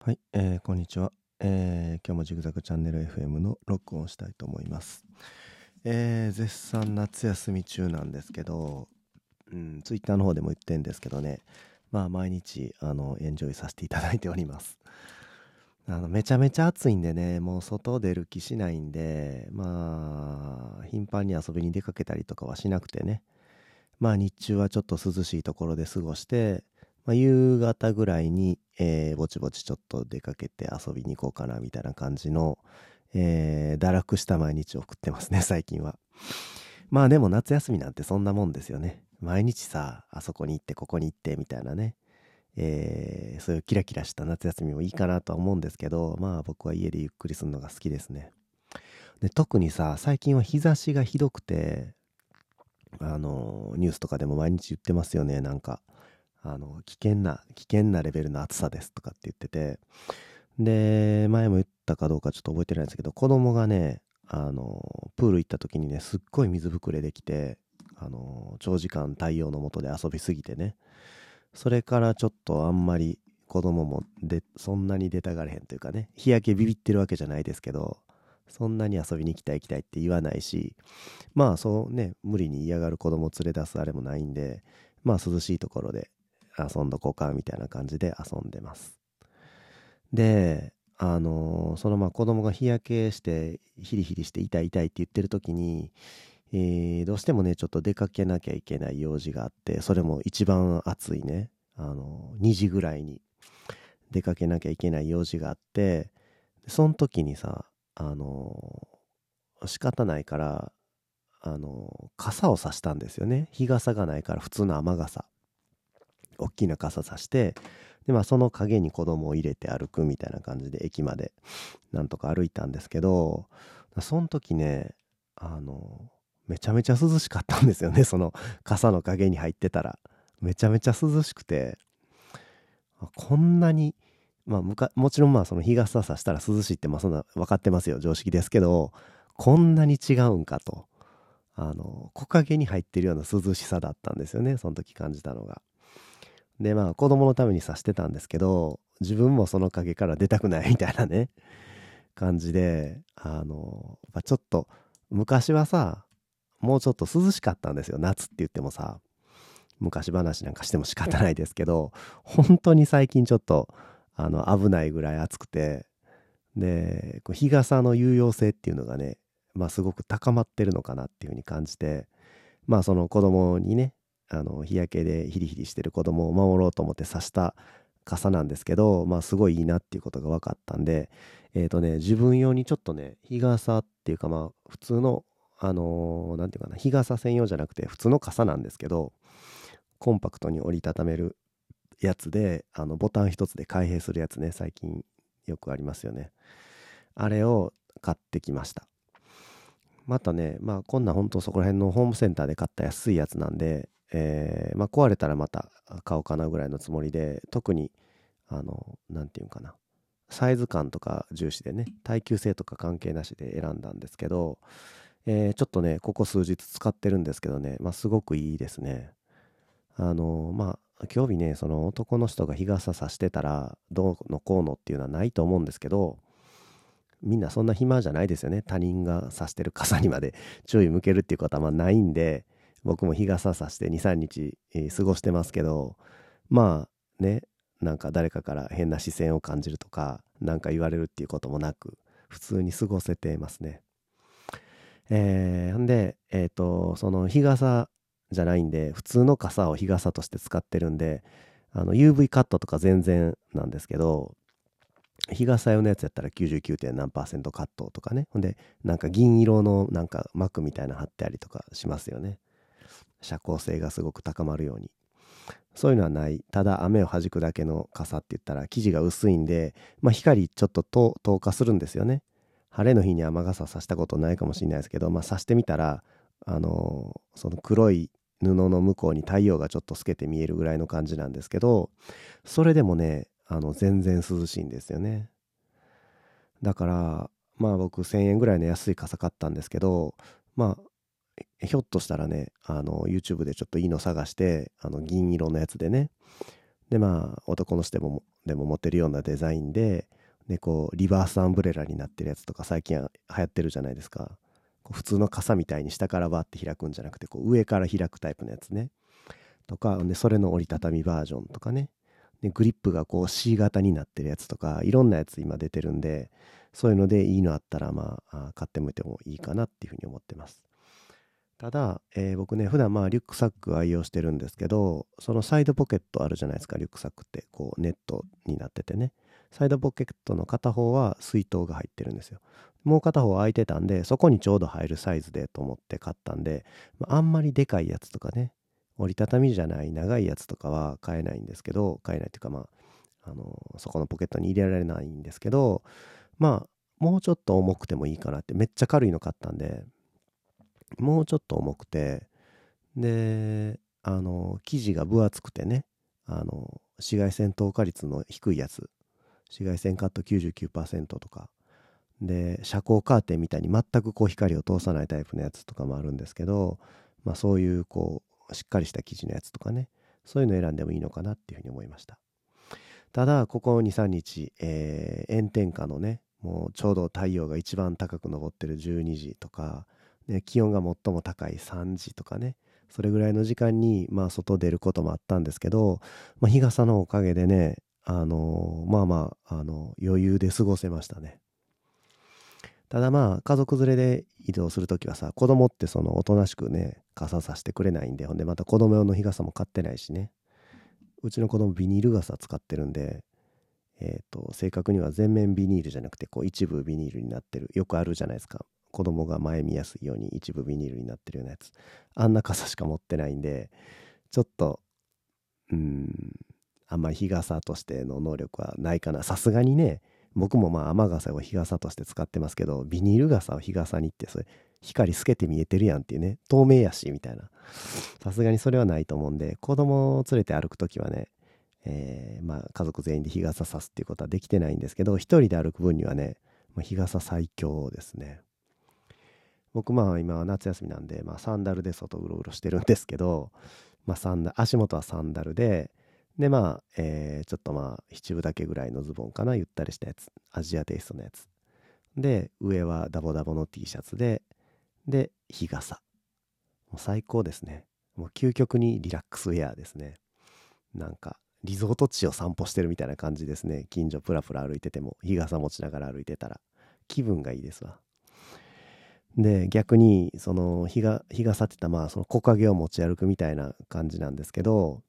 はい、えーこんにちは、えー今日もジグザグチャンネル FM の録音をしたいと思います。えー絶賛夏休み中なんですけど、うん、ツイッターの方でも言ってんですけどね、まあ毎日、あの、エンジョイさせていただいております。あの、めちゃめちゃ暑いんでね、もう外出る気しないんで、まあ、頻繁に遊びに出かけたりとかはしなくてね、まあ日中はちょっと涼しいところで過ごして、まあ、夕方ぐらいに、えーぼちぼちちょっと出かけて遊びに行こうかなみたいな感じの、えー堕落した毎日を送ってますね、最近は。まあでも夏休みなんてそんなもんですよね。毎日さ、あそこに行ってここに行ってみたいなね。えーそういうキラキラした夏休みもいいかなとは思うんですけど、まあ僕は家でゆっくりするのが好きですね。で、特にさ、最近は日差しがひどくて、あの、ニュースとかでも毎日言ってますよね、なんか。あの、危険な、危険なレベルの暑さですとかって言ってて、で、前も言ったかどうかちょっと覚えてないんですけど、子供がね、あの、プール行った時にね、すっごい水ぶくれできて、あの、長時間太陽の下で遊びすぎてね、それからちょっとあんまり子供もで、そんなに出たがれへんというかね、日焼けビビってるわけじゃないですけど、そんなに遊びに行きたい行きたいって言わないし、まあそうね、無理に嫌がる子供を連れ出すあれもないんで、まあ涼しいところで遊んどこうかみたいな感じで遊んでます。で、あのそのまあ子供が日焼けしてヒリヒリして痛い痛いって言ってる時に、えーどうしてもねちょっと出かけなきゃいけない用事があってそれも一番暑いねあの2時ぐらいに出かけなきゃいけない用事があってその時にさあの仕方ないからあの傘を差したんですよね日傘がないから普通の雨傘大きな傘さしてでまあその影に子供を入れて歩くみたいな感じで駅までなんとか歩いたんですけどその時ねあのめちゃめちゃ涼しかったんですよねその傘の影に入ってたらめちゃめちゃ涼しくてこんなにまあもちろんまあその日傘さしたら涼しいってまあそんな分かってますよ常識ですけどこんなに違うんかとあの木陰に入ってるような涼しさだったんですよねその時感じたのが。でまあ子供のためにさしてたんですけど自分もその陰から出たくないみたいなね感じであのやっちょっと昔はさもうちょっと涼しかったんですよ。夏って言ってもさ昔話なんかしても仕方ないですけど本当に最近ちょっとあの危ないぐらい暑くてで日傘の有用性っていうのがねまあすごく高まってるのかなっていうふうに感じてまあその子供にねあの日焼けでヒリヒリしてる子供を守ろうと思って刺した傘なんですけどまあすごいいいなっていうことが分かったんでえっ、とね自分用にちょっとね日傘っていうかまあ普通のあのなんていうかな日傘専用じゃなくて普通の傘なんですけどコンパクトに折りたためるやつであのボタン一つで開閉するやつね最近よくありますよね。あれを買ってきました。またねまあこんなんほんとそこら辺のホームセンターで買った安いやつなんでえーまあ壊れたらまた買おうかなぐらいのつもりで特にあのなんていうんかな。サイズ感とか重視でね耐久性とか関係なしで選んだんですけど、えーちょっとねここ数日使ってるんですけどね、まあ、すごくいいですね。あのまあ興味ねその男の人が日傘さしてたらどうのこうのっていうのはないと思うんですけどみんなそんな暇じゃないですよね。他人がさしてる傘にまで注意向けるっていうことはまあないんで僕も日傘さして23日、えー過ごしてますけどまあねなんか誰かから変な視線を感じるとか何か言われるっていうこともなく普通に過ごせてますね。えー、んでえっ、とその日傘じゃないんで普通の傘を日傘として使ってるんであの UV カットとか全然なんですけど日傘用のやつやったら 99. 点何パーセントカットとかねほんでなんか銀色のなんか膜みたいな貼ってありとかしますよね遮光性がすごく高まるように。そういうのはない。ただ雨を弾くだけの傘って言ったら生地が薄いんで、まあ、光ちょっと透透過するんですよね。晴れの日に雨傘さしたことないかもしれないですけど、まあ、さしてみたらあのーその黒い布の向こうに太陽がちょっと透けて見えるぐらいの感じなんですけどそれでもねあの全然涼しいんですよね。だからまあ僕1000円ぐらいの安い傘買ったんですけどまあひょっとしたらねあの YouTube でちょっといいの探してあの銀色のやつでね。でまあ男の人でもでも持てるようなデザインででこうリバースアンブレラになってるやつとか最近は流行ってるじゃないですか。こう普通の傘みたいに下からバーって開くんじゃなくてこう上から開くタイプのやつね。とかでそれの折りたたみバージョンとかね。でグリップがこう C 型になってるやつとかいろんなやつ今出てるんでそういうのでいいのあったらまあ買ってみてもいいかなっていうふうに思ってます。ただ、えー、僕ね普段まあリュックサック愛用してるんですけどそのサイドポケットあるじゃないですかリュックサックってこうネットになっててね。サイドポケットの片方は水筒が入ってるんですよ。もう片方空いてたんでそこにちょうど入るサイズでと思って買ったんで、あ、んまりでかいやつとかね折りたたみじゃない長いやつとかは買えないんですけど買えないっていうかまああのそこのポケットに入れられないんですけどまあもうちょっと重くてもいいかなってめっちゃ軽いの買ったんでもうちょっと重くてであの生地が分厚くてねあの紫外線透過率の低いやつ紫外線カット99%とかで遮光カーテンみたいに全くこう光を通さないタイプのやつとかもあるんですけど、まあ、そういうこうしっかりした生地のやつとかねそういうの選んでもいいのかなっていうふうに思いました。ただここ23日、えー、炎天下のねもうちょうど太陽が一番高く昇ってる12時とか、ね、気温が最も高い3時とかねそれぐらいの時間にまあ外出ることもあったんですけど、まあ、日傘のおかげでねあのまあまああの余裕で過ごせましたね。ただまあ家族連れで移動する時はさ子供ってそのおとなしくね傘さしてくれないんでほんでまた子供用の日傘も買ってないしね。うちの子供ビニール傘使ってるんでえっ、ー、と正確には全面ビニールじゃなくてこう一部ビニールになってるよくあるじゃないですか。子供が前見やすいように一部ビニールになってるようなやつ。あんな傘しか持ってないんでちょっとうんあんまり日傘としての能力はないかな。さすがにね僕もまあ雨傘を日傘として使ってますけどビニール傘を日傘にってそれ光透けて見えてるやんっていうね透明やしみたいな。さすがにそれはないと思うんで子供を連れて歩く時はね、えー、まあ家族全員で日傘さすっていうことはできてないんですけど一人で歩く分にはね、日傘最強ですね。僕まあ今夏休みなんで、まあ、サンダルで外うろうろしてるんですけど、まあ、サンダ足元はサンダルででまあ、えー、ちょっとまあ七分だけぐらいのズボンかなゆったりしたやつアジアテイストのやつ。で上はダボダボの T シャツでで日傘。もう最高ですね。もう究極にリラックスウェアですね。なんかリゾート地を散歩してるみたいな感じですね。近所プラプラ歩いてても日傘持ちながら歩いてたら。気分がいいですわ。で逆にその日が日傘ってたまあその木陰を持ち歩くみたいな感じなんですけど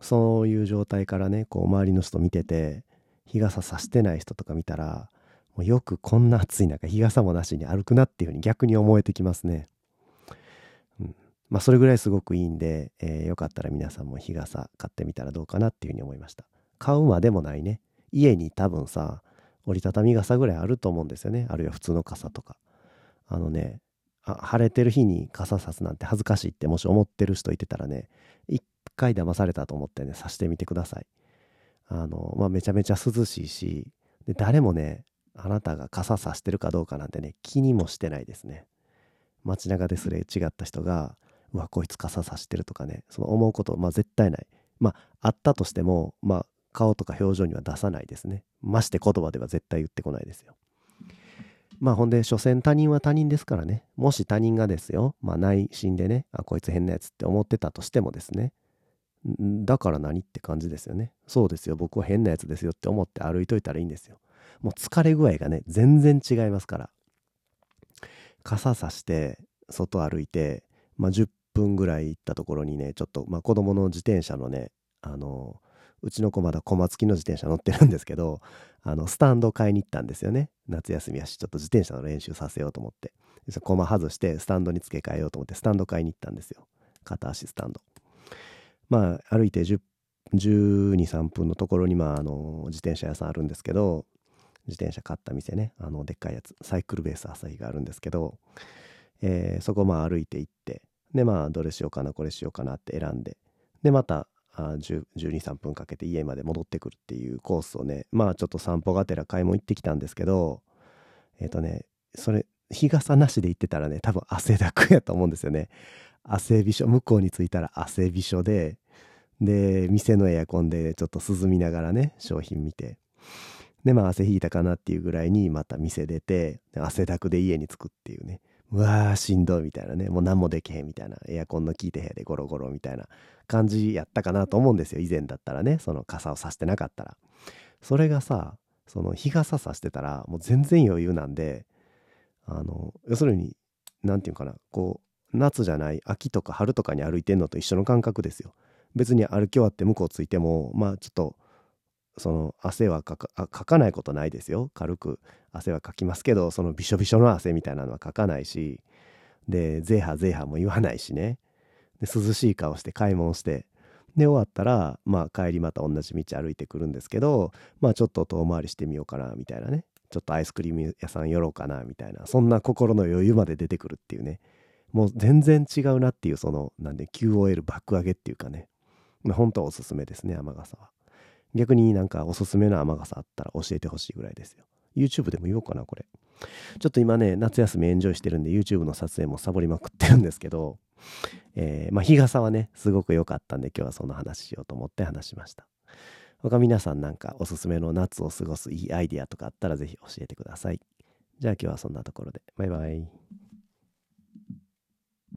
そういう状態からねこう周りの人見てて日傘さしてない人とか見たらもうよくこんな暑い中日傘もなしに歩くなっていうふうに逆に思えてきますね。うん、まあそれぐらいすごくいいんで、えー、よかったら皆さんも日傘買ってみたらどうかなっていうふうに思いました。買うまでもないね。家に多分さ折りたたみ傘ぐらいあると思うんですよね。あるいは普通の傘とか。あのねあ晴れてる日に傘さすなんて恥ずかしいってもし思ってる人いてたらね一回騙されたと思ってねさしてみてください。あのまあめちゃめちゃ涼しいしで誰もねあなたが傘さしてるかどうかなんてね気にもしてないですね。街中ですれ違った人がうわこいつ傘さしてるとかねその思うことまあ絶対ない。まああったとしてもまあ顔とか表情には出さないですね。まして言葉では絶対言ってこないですよ。まあほんで、所詮他人は他人ですからね。もし他人がですよ、まあ内心でね、あ、こいつ変なやつって思ってたとしてもですね、だから何って感じですよね。そうですよ、僕は変なやつですよって思って歩いといたらいいんですよ。もう疲れ具合がね、全然違いますから。傘さして、外歩いて、まあ10分ぐらい行ったところにね、ちょっと、まあ子供の自転車のね、あの、うちの子まだ小松木の自転車乗ってるんですけど、あの、スタンド買いに行ったんですよね。夏休みやし、ちょっと自転車の練習させようと思って。コマ外して、スタンドに付け替えようと思って、スタンド買いに行ったんですよ。片足スタンド。まあ、歩いて10、12、3分のところに、まあ、あの、自転車屋さんあるんですけど、自転車買った店ね、あの、でっかいやつ、サイクルベース朝日があるんですけど、えー、そこまあ歩いて行って、で、まあ、どれしようかな、これしようかなって選んで、で、また123分かけて家まで戻ってくるっていうコースをねまあちょっと散歩がてら買い物行ってきたんですけどえっ、ー、とねそれ日傘なしで行ってたらね多分汗だくやと思うんですよね。汗びしょ向こうに着いたら汗びしょでで店のエアコンでちょっと涼みながらね商品見て。でまあ汗引いたかなっていうぐらいにまた店出て汗だくで家に着くっていうね。うわーしんどいみたいなね。もう何もできへんみたいな。エアコンの効いて部屋でゴロゴロみたいな感じやったかなと思うんですよ。以前だったらね。その傘をさしてなかったら。それがさその日傘さしてたらもう全然余裕なんであの要するに何て言うかな。こう夏じゃない秋とか春とかに歩いてんのと一緒の感覚ですよ。別に歩き終わって向こうついてもまあちょっとその汗はかかかかないことないですよ。軽く汗はかきますけどそのびしょびしょの汗みたいなのはかかないしでゼーハゼーハも言わないしね。で涼しい顔して買い物してで終わったらまあ帰りまた同じ道歩いてくるんですけどまあちょっと遠回りしてみようかなみたいなね。ちょっとアイスクリーム屋さん寄ろうかなみたいなそんな心の余裕まで出てくるっていうね。もう全然違うなっていうそのなんで QOL 爆上げっていうかね。まあ本当おすすめですね雨傘は。逆になんかおすすめの雨傘あったら教えてほしいぐらいですよ。YouTube でも言おうかなこれ。ちょっと今ね夏休みエンジョイしてるんで YouTube の撮影もサボりまくってるんですけどえー、まあ日傘はねすごく良かったんで今日はその話しようと思って話しました。他皆さんなんかおすすめの夏を過ごすいいアイディアとかあったらぜひ教えてください。じゃあ今日はそんなところで。バイバイ。